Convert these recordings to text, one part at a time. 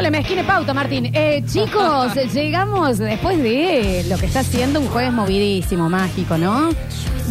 No le mezquine pauta, Martín. Eh, chicos, llegamos después de lo que está siendo un jueves movidísimo, mágico, ¿no?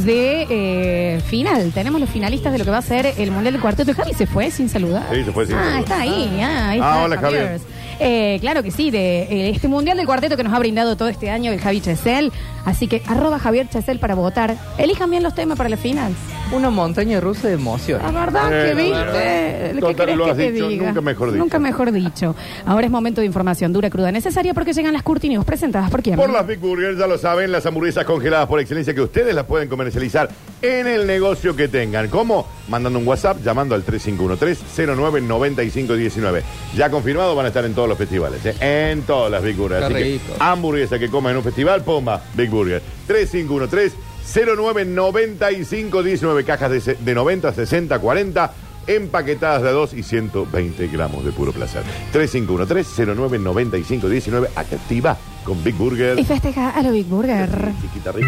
De eh, final. Tenemos los finalistas de lo que va a ser el Mundial del Cuarteto. Javi se fue sin saludar. Sí, se fue sin ah, saludar. está ahí. Ah, ahí Ah, está hola, Javier. Eh, claro que sí, de eh, este Mundial del Cuarteto que nos ha brindado todo este año el Javi Chesel. Así que arroba Javier Chesel para votar. Elijan bien los temas para la final. Una montaña rusa de emoción. La verdad Eh, que viste. ¿Qué Total, querés lo que has te dicho, diga? nunca mejor dicho. Nunca mejor dicho. Ahora es momento de información dura, cruda, necesaria porque llegan las Curti News presentadas por quién. Por las Big Burgers, ya lo saben, las hamburguesas congeladas por excelencia que ustedes las pueden comercializar en el negocio que tengan. ¿Cómo? Mandando un WhatsApp, llamando al 3513-099519. Ya confirmado, van a estar en todos los festivales, ¿eh? en todas las Big Burgers. Qué Así que hamburguesa que coman en un festival, pomba, Big Burger. 3513-099519. Cajas de, se- de 90, 60, 40. Empaquetadas de a 2 y 120 gramos de puro placer. 3513-099519. Activa con Big Burger. Y festeja a lo Big Burger. Chiquita rica.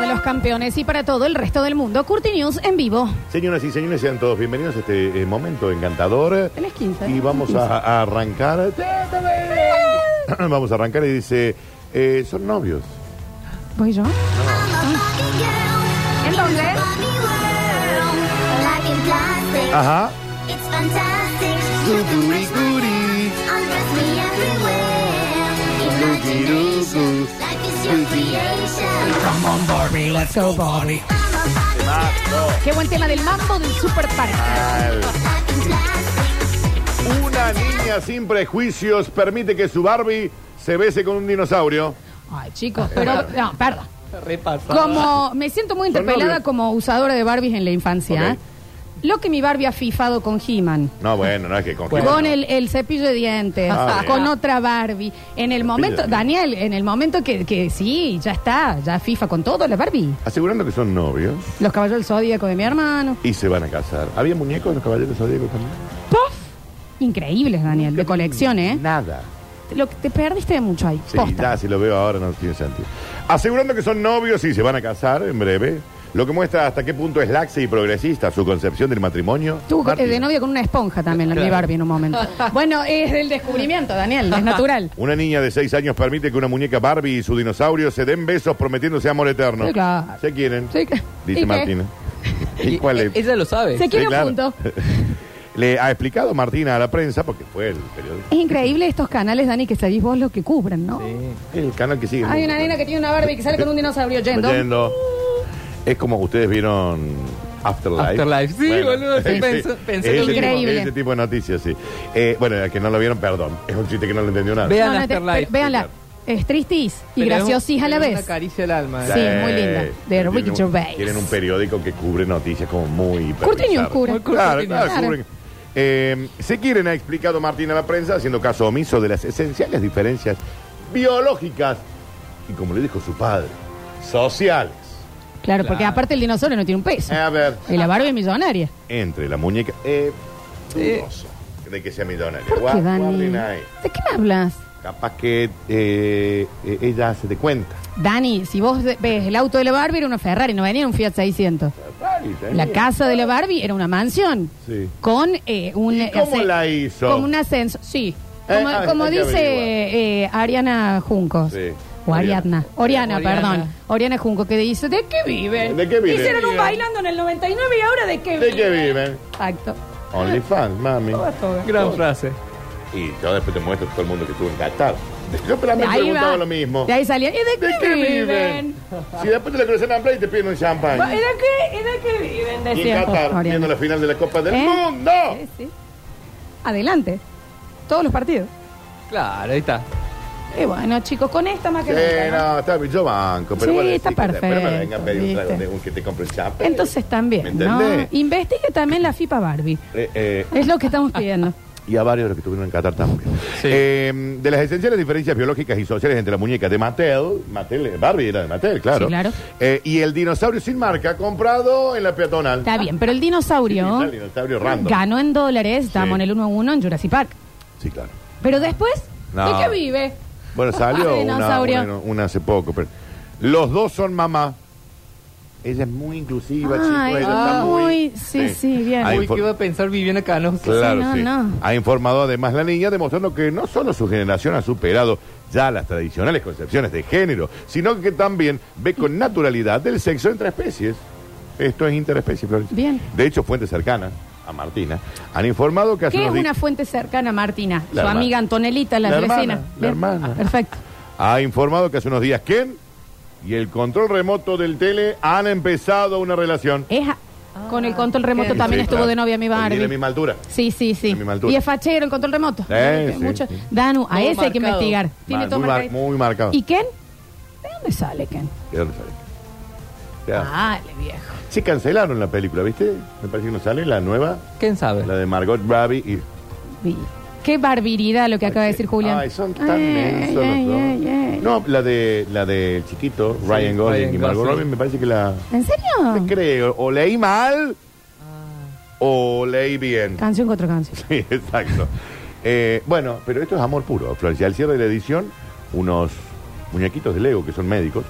De los campeones y para todo el resto del mundo, Curti News en vivo. Señoras y señores, sean todos bienvenidos a este eh, momento encantador. Tenés 15. Y vamos a, a arrancar. Vamos a arrancar y dice: eh, Son novios. ¿Voy yo? ¿En dónde? Ajá. Creation. Let's go, Bobby. Qué buen tema del mambo del Super plastic. Una niña sin prejuicios permite que su Barbie se bese con un dinosaurio. Ay, chicos, pero. No, perdón. Como me siento muy interpelada como usadora de Barbies en la infancia. Ok. Lo que mi Barbie ha fifado con He-Man. No, bueno, no es que con Bueno. Con el, el cepillo de dientes, Ah, con bien. otra Barbie. En el Cepillo momento, de Daniel, en el momento que, que sí, ya está, ya FIFA con todo, la Barbie. Asegurando que son novios Los caballos del zodíaco de mi hermano. y se van a casar. ¿Había muñecos de los caballeros zodíacos también? ¡Pof! Increíbles, Daniel, de colección, ¿eh? Nada. Lo que te perdiste de mucho ahí. Sí, Posta. ya si lo veo ahora no tiene sentido. Asegurando que son novios y se van a casar en breve. Lo que muestra hasta qué punto es laxa y progresista su concepción del matrimonio. Tú eh, Martín. de novio con una esponja también, la mi. Barbie en un momento. bueno, es el descubrimiento, Daniel, es natural. Una niña de 6 años permite que una muñeca Barbie y su dinosaurio se den besos prometiéndose amor eterno. Sí, claro. ¿Se quieren? Sí, que- ¿y Dice qué? Martina. ¿Y cuál es? Ella lo sabe. Se quiere Sí, claro. un punto. Le ha explicado Martina a la prensa, porque fue el periodista. Es increíble estos canales, Dani, que sabéis vos lo que cubren, ¿no? Sí. El canal que sigue. Hay una nena que tiene una Barbie que sale con un dinosaurio yendo. Yendo. Es como ustedes vieron Afterlife. Afterlife. Sí, boludo, sí, pensé- pensé ese lo tipo- Increíble. ese tipo de noticias, sí. Eh, bueno, el que no lo vieron, perdón. Es un chiste que no lo entendió nada. Vean No, no, te- Afterlife. pero véanla. Es tristis y Pero es un- graciosís a la pero es vez. Una caricia al alma. Sí, muy linda. De Tienen Ricky un- Gervais. Tienen un periódico que cubre noticias como muy... Muy Curti Claro, claro, cubren. Eh, se quieren, ha explicado Martín a la prensa, haciendo caso omiso de las esenciales diferencias biológicas y, como le dijo su padre, sociales. Claro, porque aparte el dinosaurio no tiene un peso. A ver, Y la Barbie es millonaria. entre la muñeca... Eh, Sí. dudoso de que sea millonaria. ¿Por Gua- qué, Dani? guarden ahí. ¿De qué me hablas? Capaz que eh, eh, ella se dé cuenta. Dani, si vos ves el auto de la Barbie era una Ferrari, no venía un Fiat 600. Ay, tenía. La casa de la Barbie era una mansión. Sí. Con eh, un... ¿Y cómo la hizo? Como un ascenso, sí. Como, Eh, ah, como hay que dice eh, Ariana Juncos. Sí. O Ariadna. Oriana, Oriana. perdón. Oriana Junco, que dice, ¿de qué viven? ¿De qué viven? Hicieron un bailando en el 99 y ahora ¿de qué ¿De viven? qué viven? Exacto. OnlyFans, mami. Gran frase. Y yo después te muestro todo el mundo que estuvo en Qatar. Yo De también ahí preguntaba va. lo mismo. De ahí salía. ¿Y de qué, ¿De qué viven? viven? Si después te la conocen en Play y te piden un champán. ¿Y de qué, y de qué viven? Y en Qatar, Oriana. viendo la final de la Copa del ¿Eh? Mundo. Sí, sí. Adelante. Todos los partidos. Claro, ahí está. Y bueno, chicos, con esta más que Sí, nunca, ¿no? no, está bien, yo banco. Pero Sí, bueno, está después perfecto, me vengan a pedir un trago ¿viste? de un que te compre el champán. Entonces ¿Me también, ¿no? entendés? Investigue también la FIPA Barbie. Eh, eh, Es lo que estamos pidiendo. Y a varios de los que estuvieron en Qatar también. Sí. Eh, de las esenciales diferencias biológicas y sociales entre la muñeca de Mattel, Mattel Barbie era de Mattel, claro. Sí, claro. Eh, y el dinosaurio sin marca comprado en la peatonal. Está bien, pero el dinosaurio el dinosaurio random. ganó en dólares, estábamos Sí. en el 1 a 1 en Jurassic Park. Sí, claro. Pero después, No. ¿de qué vive? Bueno, salió Ay, una, dinosaurio. una- una hace poco. Pero los dos son mamá. Ella es muy inclusiva, Ay, chicos. Ella está ah, muy. muy- sí, sí, bien. Ha Uy, infor- ¿qué iba a pensar Viviana Canosa? Claro, Sí, no, sí. no. Ha informado además la niña, demostrando que no solo su generación ha superado ya las tradicionales concepciones de género, sino que también ve con naturalidad el sexo entre especies. Esto es interespecie, Florencia. Bien. De hecho, fuentes cercanas a Martina han informado que hace ¿Qué es unos una fuente cercana a Martina? La Su hermana. amiga Antonelita, la, La vecina. hermana, la Bien. hermana. Perfecto. ha informado que hace unos días Ken y el control remoto del tele han empezado una relación. Es a- con el control remoto Sí, también Sí, estuvo claro. de novia mi Porque Barbie. Tiene la misma altura. Sí, sí, sí. de misma altura. Y es fachero el control remoto. Eh, sí, Mucho- sí. Danu, a Todo ese hay que marcado. investigar. Tiene Mar- todo muy, mar- muy marcado. ¿Y Ken? ¿De dónde sale Ken? ¿De dónde sale? Dale, viejo. Sí, cancelaron la película, ¿viste? Me parece que no sale la nueva, ¿Quién sabe? la de Margot Robbie y... Vi. Qué barbaridad lo que acaba de decir Julián. Ay, son tan Ay, mensos ay, los dos. ay, ay. No, la de la de chiquito, Ryan Gosling Ryan y Margot Gosling. Robbie, me parece que la... ¿En serio? Creo, o leí mal Ah. o leí bien. Canción contra canción. Sí, exacto. Eh, bueno, pero esto es amor puro, Florencia. Al cierre de la edición, unos muñequitos de Lego que son médicos,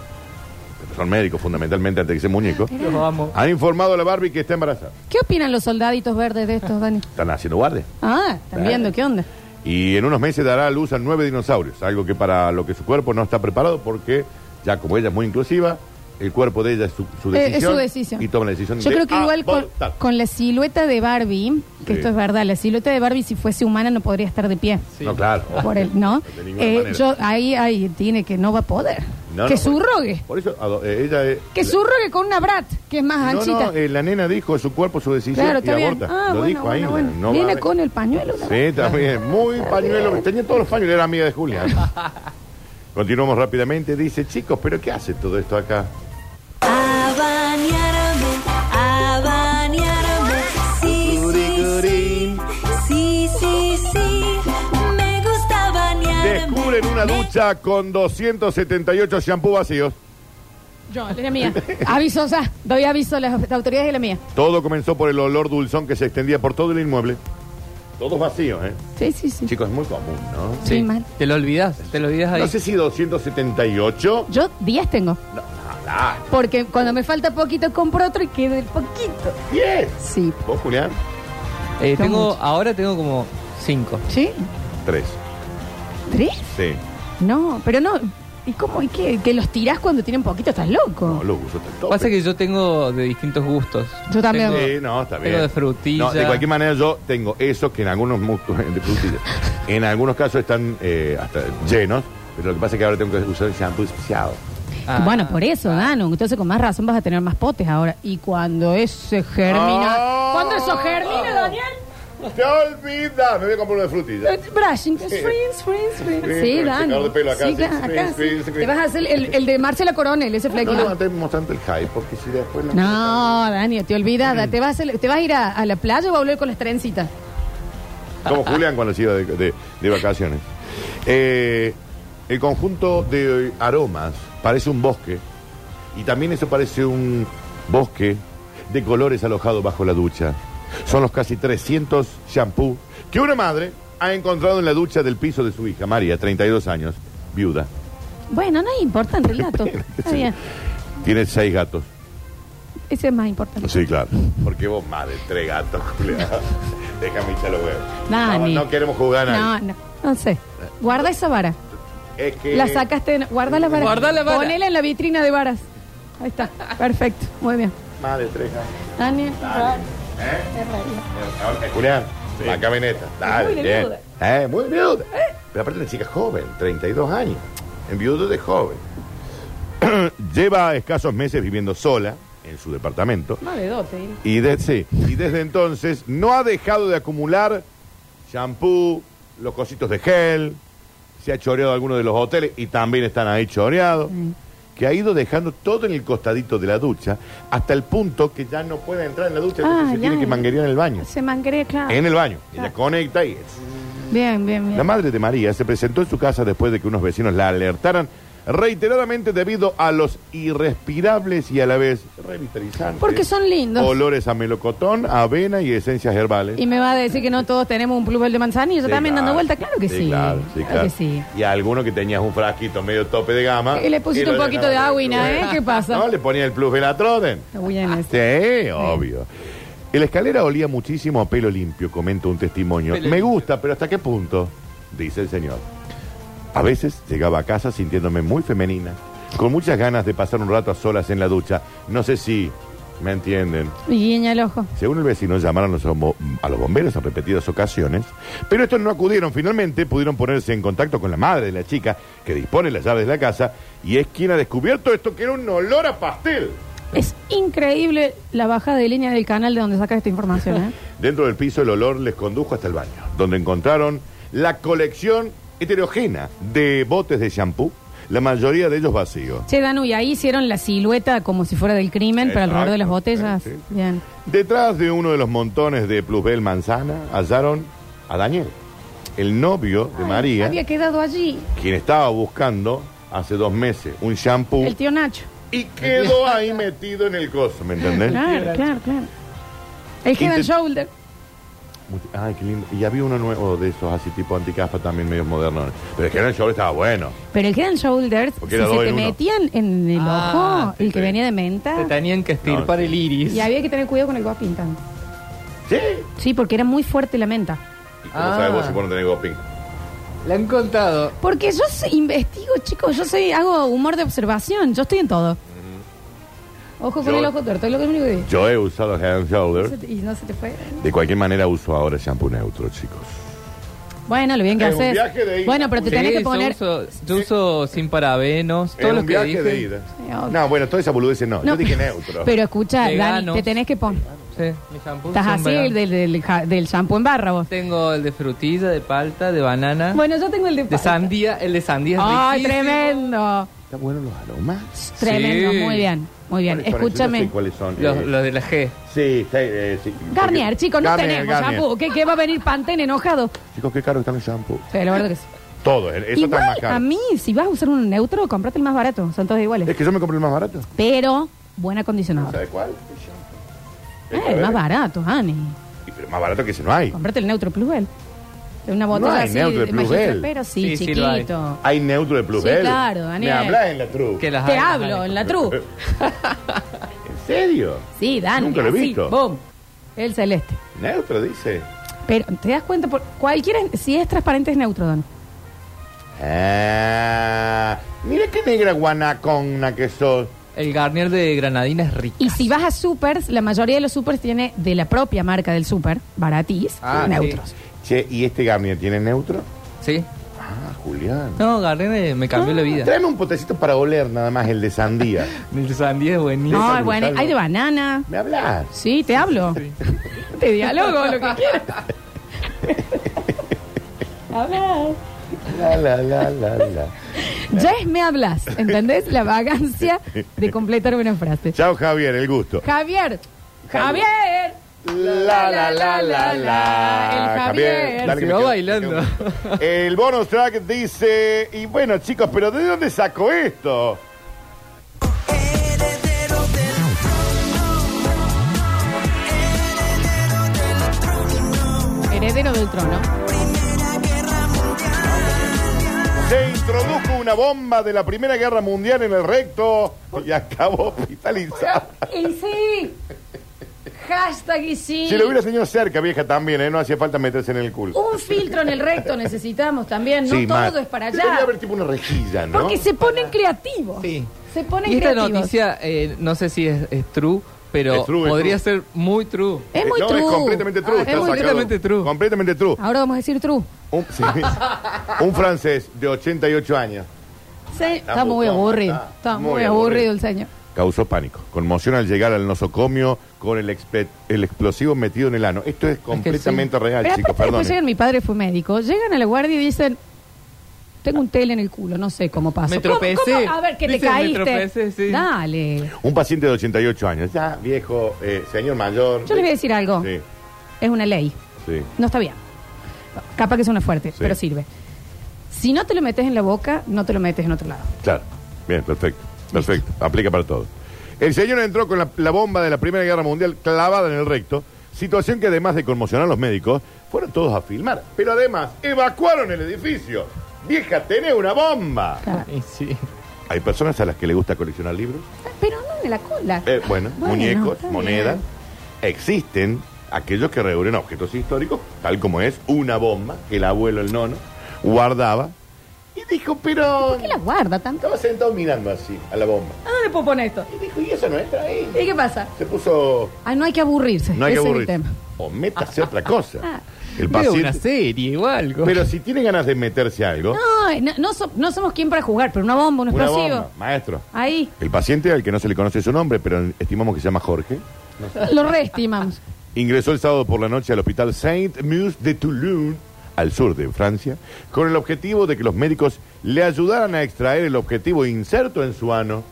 son médicos fundamentalmente antes de que sean muñecos, Los amo. han informado a la Barbie que está embarazada. ¿Qué opinan los soldaditos verdes de estos, Dani? Están haciendo guardia. Ah, están viendo qué onda. Y en unos meses dará a luz a nueve dinosaurios, algo que para lo que su cuerpo no está preparado porque ya como ella es muy inclusiva, el cuerpo de ella es su, su Eh, decisión. es su decisión. Y toma la decisión Yo de creo que igual con, abortar. con la silueta de Barbie, que Sí. esto es verdad, la silueta de Barbie si fuese humana no podría estar de pie. Sí. No, claro. Por el, ¿no? De ninguna Eh, manera. yo ahí, ahí tiene que no va a poder. No, que no, por- subrogue. Por eso ado- eh, ella es... Que subrogue con una brat, que es más No, anchita. no, eh, la nena dijo su cuerpo, su decisión claro, y está bien. aborta. Ah, Lo bueno, dijo ahí. bueno, bueno. no va Viene con el pañuelo. Sí, también. Muy pañuelo. Tenía todos los pañuelos. Era amiga de Julián. Continuamos rápidamente. Dice, chicos, ¿pero qué hace todo esto acá? Una Me- ducha con 278 shampoo vacíos. Yo, la mía. Aviso, o sea, doy aviso a las autoridades de la mía. Todo comenzó por el olor dulzón que se extendía por todo el inmueble. Todos vacíos, ¿eh? Sí, sí, sí. Chicos, es muy común, ¿no? Sí, mal. Te lo olvidas, te lo olvidas ahí. No sé si 278. Yo días tengo. No, nada. Porque cuando me falta poquito compro otro y quedo el poquito. 10. Sí. ¿Vos, Julián? Eh, tengo, ahora tengo como cinco. ¿Sí? 3. ¿Tres? Sí. No, pero no. ¿Y cómo? ¿Y qué? ¿Que los tirás cuando tienen poquito? ¿Estás loco? No, lo uso hasta el tope. Pasa que yo tengo de distintos gustos. Yo también. Tengo- Sí, no, está bien. Tengo de frutilla. No, de cualquier manera yo tengo eso que en algunos mu- de frutilla. en algunos casos están eh, hasta llenos, pero lo que pasa es que ahora tengo que usar shampoo especial. Ah. Bueno, por eso, Danu. Entonces, con más razón vas a tener más potes ahora. Y cuando ese germina. Ah. ¿Cuándo eso germina, Daniel? ¡Te olvidas! Me voy a comprar uno de. Eh, Brushing. Sí, secador de pelo acá, Sí, sí, acá, spring, acá, spring, sí. spring. Te vas a hacer el, el de Marcela Coronel, ese No flequillo. mostrando el hype, porque si después la- No, Dani, te olvidas. Te vas a, hacer- te vas a ir a, a la playa o a volver con las trencitas. Como Julián cuando se iba de, de- de vacaciones. Eh, el conjunto de aromas parece un bosque. Y también eso parece un bosque de colores alojado bajo la ducha. Son los casi 300 shampoo que una madre ha encontrado en la ducha del piso de su hija, María, 32 años, viuda. Bueno, no es importante el gato. Está bien. Tiene seis gatos. Ese es más importante. Sí, claro. Porque vos, madre, tres gatos, Julián. Déjame echar los huevos. Dani. No, no queremos jugar a No, no, no sé. Guarda esa vara. Es que... La sacaste. en- Guarda la vara. Guarda la vara. Ponela en la vitrina de varas. Ahí está. Perfecto. Muy bien. Madre, tres gatos. Daniel. ¿Eh? Eh, Julián, la camioneta. Dale, muy bien. viuda. Eh, muy viuda. Pero aparte la chica es joven, 32 años. En viudo de joven. Lleva escasos meses viviendo sola en su departamento. Más de dote. ¿eh? Y, de- sí, y desde entonces no ha dejado de acumular shampoo, los cositos de gel, se ha choreado algunos de los hoteles y también están ahí choreados. Sí. Que ha ido dejando todo en el costadito de la ducha hasta el punto que ya no puede entrar en la ducha, entonces Ah, se ya. tiene que manguerear en el baño. Se manguerea, claro. En el baño. Claro. Ella conecta y es. Bien, bien, bien. La madre de María se presentó en su casa después de que unos vecinos la alertaran reiteradamente debido a los irrespirables y a la vez revitalizantes. Porque son lindos. Olores a melocotón, avena y esencias herbales. Y me va a decir que no todos tenemos un plumel de manzanilla Sí, también claro. dando vuelta. Claro que sí. Claro, sí, claro. que sí. Y a alguno que tenías un frasquito medio tope de gama. Y le pusiste lo un poquito de en el agüina, plus. ¿eh? ¿Qué pasa? No, le ponía el plus Velatroden. Está bien ese. Sí, obvio. La escalera olía muchísimo a pelo limpio, comenta un testimonio. Pelo Me limpio. gusta, pero ¿hasta qué punto? Dice el señor. A veces llegaba a casa sintiéndome muy femenina, con muchas ganas de pasar un rato a solas en la ducha. No sé si me entienden. Y guiña el ojo. Según el vecino, llamaron a los, bombo- a los bomberos en repetidas ocasiones, pero estos no acudieron. Finalmente pudieron ponerse en contacto con la madre de la chica, que dispone las llaves de la casa, y es quien ha descubierto esto que era un olor a pastel. Es increíble la bajada de línea del canal de donde sacas esta información, ¿eh? Dentro del piso el olor les condujo hasta el baño, donde encontraron la colección heterogénea de botes de shampoo, la mayoría de ellos vacíos. Che, Danu, y ahí hicieron la silueta como si fuera del crimen, pero alrededor de las botellas. sí, sí. Bien. Detrás de uno de los montones de Plusbel Manzana hallaron a Daniel, el novio de Ay, María, Había quedado allí quien estaba buscando hace dos meses un shampoo el tío Nacho. y quedó ahí metido en el coso, ¿me entendés? Claro, claro, claro. El Head and Intent- Shoulder. Ay, qué lindo. Y había uno nuevo de esos así tipo anticaspa también medio moderno. Pero el show estaba bueno. Pero el Head and Shoulders, Porque si era se dos te en uno. metían en el Ah, ojo, el que sí. venía de menta, Te tenían que estirpar No, sí. el iris. y había que tener cuidado con el guapín también. ¿Sí? Sí, porque era muy fuerte la menta. ¿Y cómo Ah. sabes vos si vos no tenés goping? Le han contado. Porque yo sé- investigo, chicos, yo soy, hago humor de observación, yo estoy en todo. Ojo con Yo- el ojo tuerto, es lo que único que digo. Yo he usado Head and Shoulders. Y no se te fue. De cualquier manera uso ahora shampoo neutro, chicos. Bueno, lo bien que Es un haces. viaje de ida. Bueno, pero te Sí, tenés que yo poner. uso, yo uso sin parabenos, todo Es lo un que viaje dije. de ida. Sí. No, bueno, toda esa boludez no. No, Yo dije neutro. Pero escucha, Dani, Veganos. te tenés que poner. Sí, mis shampoos Estás son así veganos. del, del, ja- del shampoo en barra vos. Tengo el de frutilla, de palta, de banana, Bueno, yo tengo el de. de sandía. El de sandía es ¡Ay, riquísimo. tremendo! ¿Están buenos los aromas? Tremendo, Sí. muy bien, muy bien. ¿Cuáles son? Yo no Escúchame. sé cuáles son. Los, Eh, los de la G. Sí, está, eh, sí. Garnier, Porque- chicos, no Garnier, tenemos Garnier. shampoo. ¿Qué, qué va a venir Pantene enojado? Chicos, qué caro están los shampoos. Sí, la verdad que sí. Todo, eh, eso está Igual, más caro. a mí, si vas a usar un neutro, cómprate el más barato. Son todos iguales. Es que yo me compré el más barato. Pero, buen acondicionador. ¿Sabes cuál? Eh, el más barato, Ani. Y Pero más barato que ese no hay. Cómprate el neutro Plusbel. De una botella hay así neutro de magistral, Bell. pero sí, Sí, sí lo hay. chiquito. Hay neutro de Plus Sí, Bell. claro, Me Daniel. hablas en la tru. Que las Te hablo hay. en la tru. ¿En serio? Sí, Dani. Nunca lo he así, visto. Boom. El celeste. Neutro, dice. Pero, ¿te das cuenta? Por cualquiera, si es transparente, es neutro, Don. Ah, mira qué negra guanacona que sos. El Garnier de granadina es rico. Y si vas a supers, la mayoría de los supers tiene de la propia marca del super, baratís, Ah, neutros. Che, ¿y este Garnier tiene neutro? Sí. Ah, Julián. No, Garnier me, cambió la vida. Tráeme un potecito para oler nada más, el de sandía. El de sandía es buenísimo. No, es bueno. Hay de banana. ¿Me hablas? Sí, te hablo. Te dialogo, lo que quieras. Hablas. La, la, la, la, la. Ya es me hablas, ¿entendés? La vagancia de completar una frase. Chao, Javier, el gusto. Javier, Javier. La, la, la, la, la. El Javier. dale que Se me va quedo- bailando. El bonus track dice, y bueno chicos, pero ¿de dónde sacó esto? Heredero del trono. Se introdujo una bomba de la Primera Guerra Mundial en el recto y acabó hospitalizada. Y sí. Hashtag y sí. Si lo hubiera tenido cerca, vieja, también, ¿eh? No hacía falta meterse en el culo. Un filtro en el recto necesitamos también. No Sí, todo mal. es para Debería allá. haber tipo una rejilla, ¿no? Porque se ponen creativos. Sí. Se ponen Y esta creativos. noticia, eh, no sé si es, es true, pero Es true, es podría true. ser muy true. Es muy no, true. es completamente true. Ah, está es muy sacado. completamente true. Completamente true. Ahora vamos a decir true. Un, sí. Un francés de 88 años Sí, está, muy aburrido. está Está, muy muy, aburrido. aburrido el señor. Causó pánico. Conmoción al llegar al nosocomio con el, expe- el explosivo metido en el ano. Esto es completamente real, Pero chicos, aparte perdón. después llegan, mi padre fue médico, llegan a la guardia y dicen, tengo un tele en el culo, no sé cómo pasó. Me ¿Cómo- tropecé. cómo? A ver, que te Dice, me caíste. tropecé, sí. Dale. Un paciente de 88 años, ya viejo, eh, señor mayor. Yo les voy a decir algo. Sí, Es una ley. sí. No está bien. Capaz que suena fuerte, Sí. pero sirve. Si no te lo metes en la boca, no te lo metes en otro lado. Claro. Bien, perfecto. Perfecto. Aplica para todo. El señor entró con la, la bomba de la Primera Guerra Mundial clavada en el recto, situación que además de conmocionar a los médicos, fueron todos a filmar. Pero además, evacuaron el edificio. Vieja, tenés una bomba. Y sí. Hay personas a las que les gusta coleccionar libros. Pero no en la cola. Eh, bueno, Bueno, muñecos, está monedas. Existen aquellos que reúnen objetos históricos, tal como es una bomba que el abuelo, el nono, guardaba. Dijo, pero... ¿Por qué la guarda tanto? Estaba sentado mirando así a la bomba. ¿A dónde puedo poner esto? Y dijo, y eso no entra ahí. ¿Y qué pasa? Se puso... Ah, no hay que aburrirse. No hay que Ese es el aburrir. tema. O métase a otra cosa. Ah. El Veo una paciente... serie o algo. Pero si tiene ganas de meterse a algo, No, no, no so- no somos quien para jugar, pero una bomba, un una explosivo. bomba, maestro. Ahí, El paciente al que no se le conoce su nombre, pero estimamos que se llama Jorge, lo reestimamos. ingresó el sábado por la noche al hospital Saint-Mus de Toulon, al sur de Francia, con el objetivo de que los médicos le ayudaran a extraer el objetivo inserto en su ano.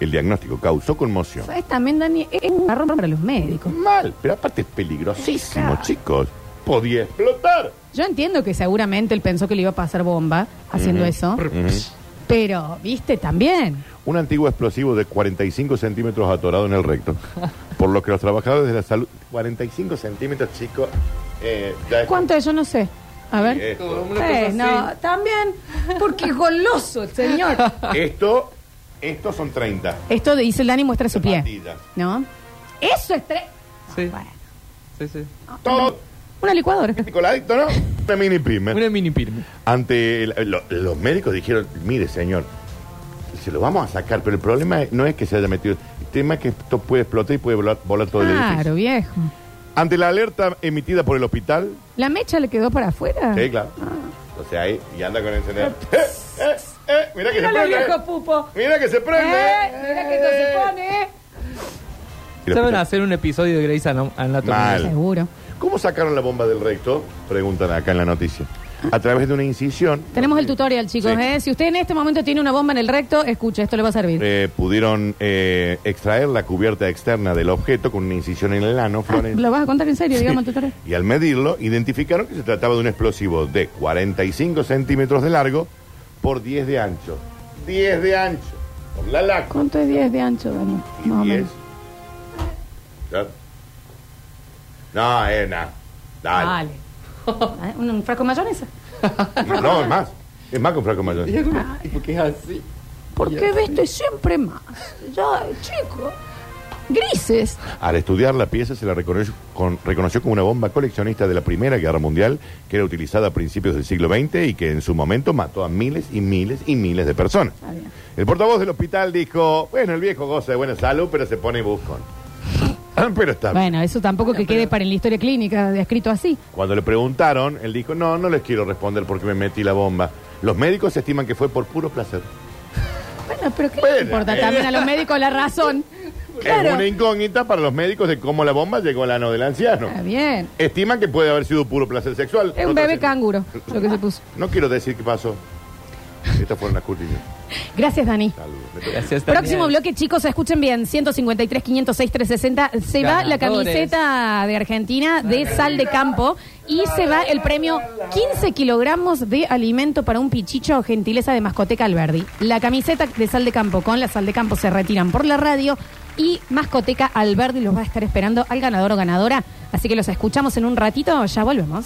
El diagnóstico causó conmoción. ¿Sabes también, Dani? Es un garrón para los médicos. Mal, pero aparte es peligrosísimo, Claro. chicos. Podía explotar. Yo entiendo que seguramente él pensó que le iba a pasar bomba haciendo eso. Pero, viste, también. Un antiguo explosivo de 45 centímetros atorado en el recto. Por lo que los trabajadores de la salud... 45 centímetros, chicos. Eh, ya es- ¿Cuánto es? Yo no sé. A ver. Esto, Eh, no, también. Porque es goloso el señor. esto, estos son 30. Esto dice el Dani muestra su pie. Zapatillas. ¿No? Eso es tres. Sí. Bueno, Sí, sí. Todo una licuadora. coladito, ¿no? Una mini pyme. Una mini pirme. Ante el- lo- los médicos dijeron, mire señor, se lo vamos a sacar, pero el problema es- no es que se haya metido, el tema es que esto puede explotar y puede volar, volar todo el edificio. Claro, viejo. Ante la alerta emitida por el hospital, ¿La mecha le quedó para afuera? sí, claro. O sea, ahí, y anda con el encendedor. ¡Eh, eh, eh! Mira que se Míralo, prende. viejo eh. pupo. Mira que se prende. Eh, mira que esto se pone. Y hospital, hacer un episodio de Grey's Anat- Anatomy. Mal. Seguro. ¿Cómo sacaron la bomba del recto? Preguntan acá en la noticia. A través de una incisión. Tenemos el tutorial, chicos. Sí. ¿eh? Si usted en este momento tiene una bomba en el recto, escuche, esto le va a servir. Eh, pudieron eh, extraer la cubierta externa del objeto con una incisión en el ano, Ah. ¿Lo vas a contar en serio, Sí. digamos, el tutorial? Y al medirlo, identificaron que se trataba de un explosivo de 45 centímetros de largo por 10 de ancho. 10 de ancho. Con la laca. ¿Cuánto es 10 de ancho, Dani? Y Más o 10. No, es nada. Dale. Vale. Ah, ¿Un, un frasco de mayonesa? No, es más. Es más que un frasco mayor. ¿Y por qué es así? ¿Por qué viste siempre más? Ya, chico. Grises. Al estudiar la pieza se la reconoció, con- reconoció como una bomba coleccionista de la Primera Guerra Mundial que era utilizada a principios del siglo XX y que en su momento mató a miles y miles y miles de personas. Está bien. El portavoz del hospital dijo, bueno, el viejo goza de buena salud, pero se pone buscón. pero está bien. Bueno, eso tampoco que quede para en la historia clínica descrito así. Cuando le preguntaron, él dijo, no, no les quiero responder porque me metí la bomba. Los médicos estiman que fue por puro placer. Bueno, pero ¿qué Bueno, le importa eh. también a los médicos la razón? Es Claro. una incógnita para los médicos de cómo la bomba llegó al ano del anciano. Está bien. Estiman que puede haber sido puro placer sexual. Es un bebé canguro, lo que se puso. No quiero decir qué pasó. Estas fueron las cortinas. Gracias, Dani. Saludos. Me toca. Gracias, Daniel. Próximo bloque, chicos, escuchen bien. 153, 506, 360. Se va la camiseta de Argentina de sal de campo y se va el premio 15 kilogramos de alimento para un pichicho, gentileza de Mascoteca Alberdi. La camiseta de sal de campo con la sal de campo se retiran por la radio y Mascoteca Alberdi los va a estar esperando al ganador o ganadora. Así que los escuchamos en un ratito, ya volvemos.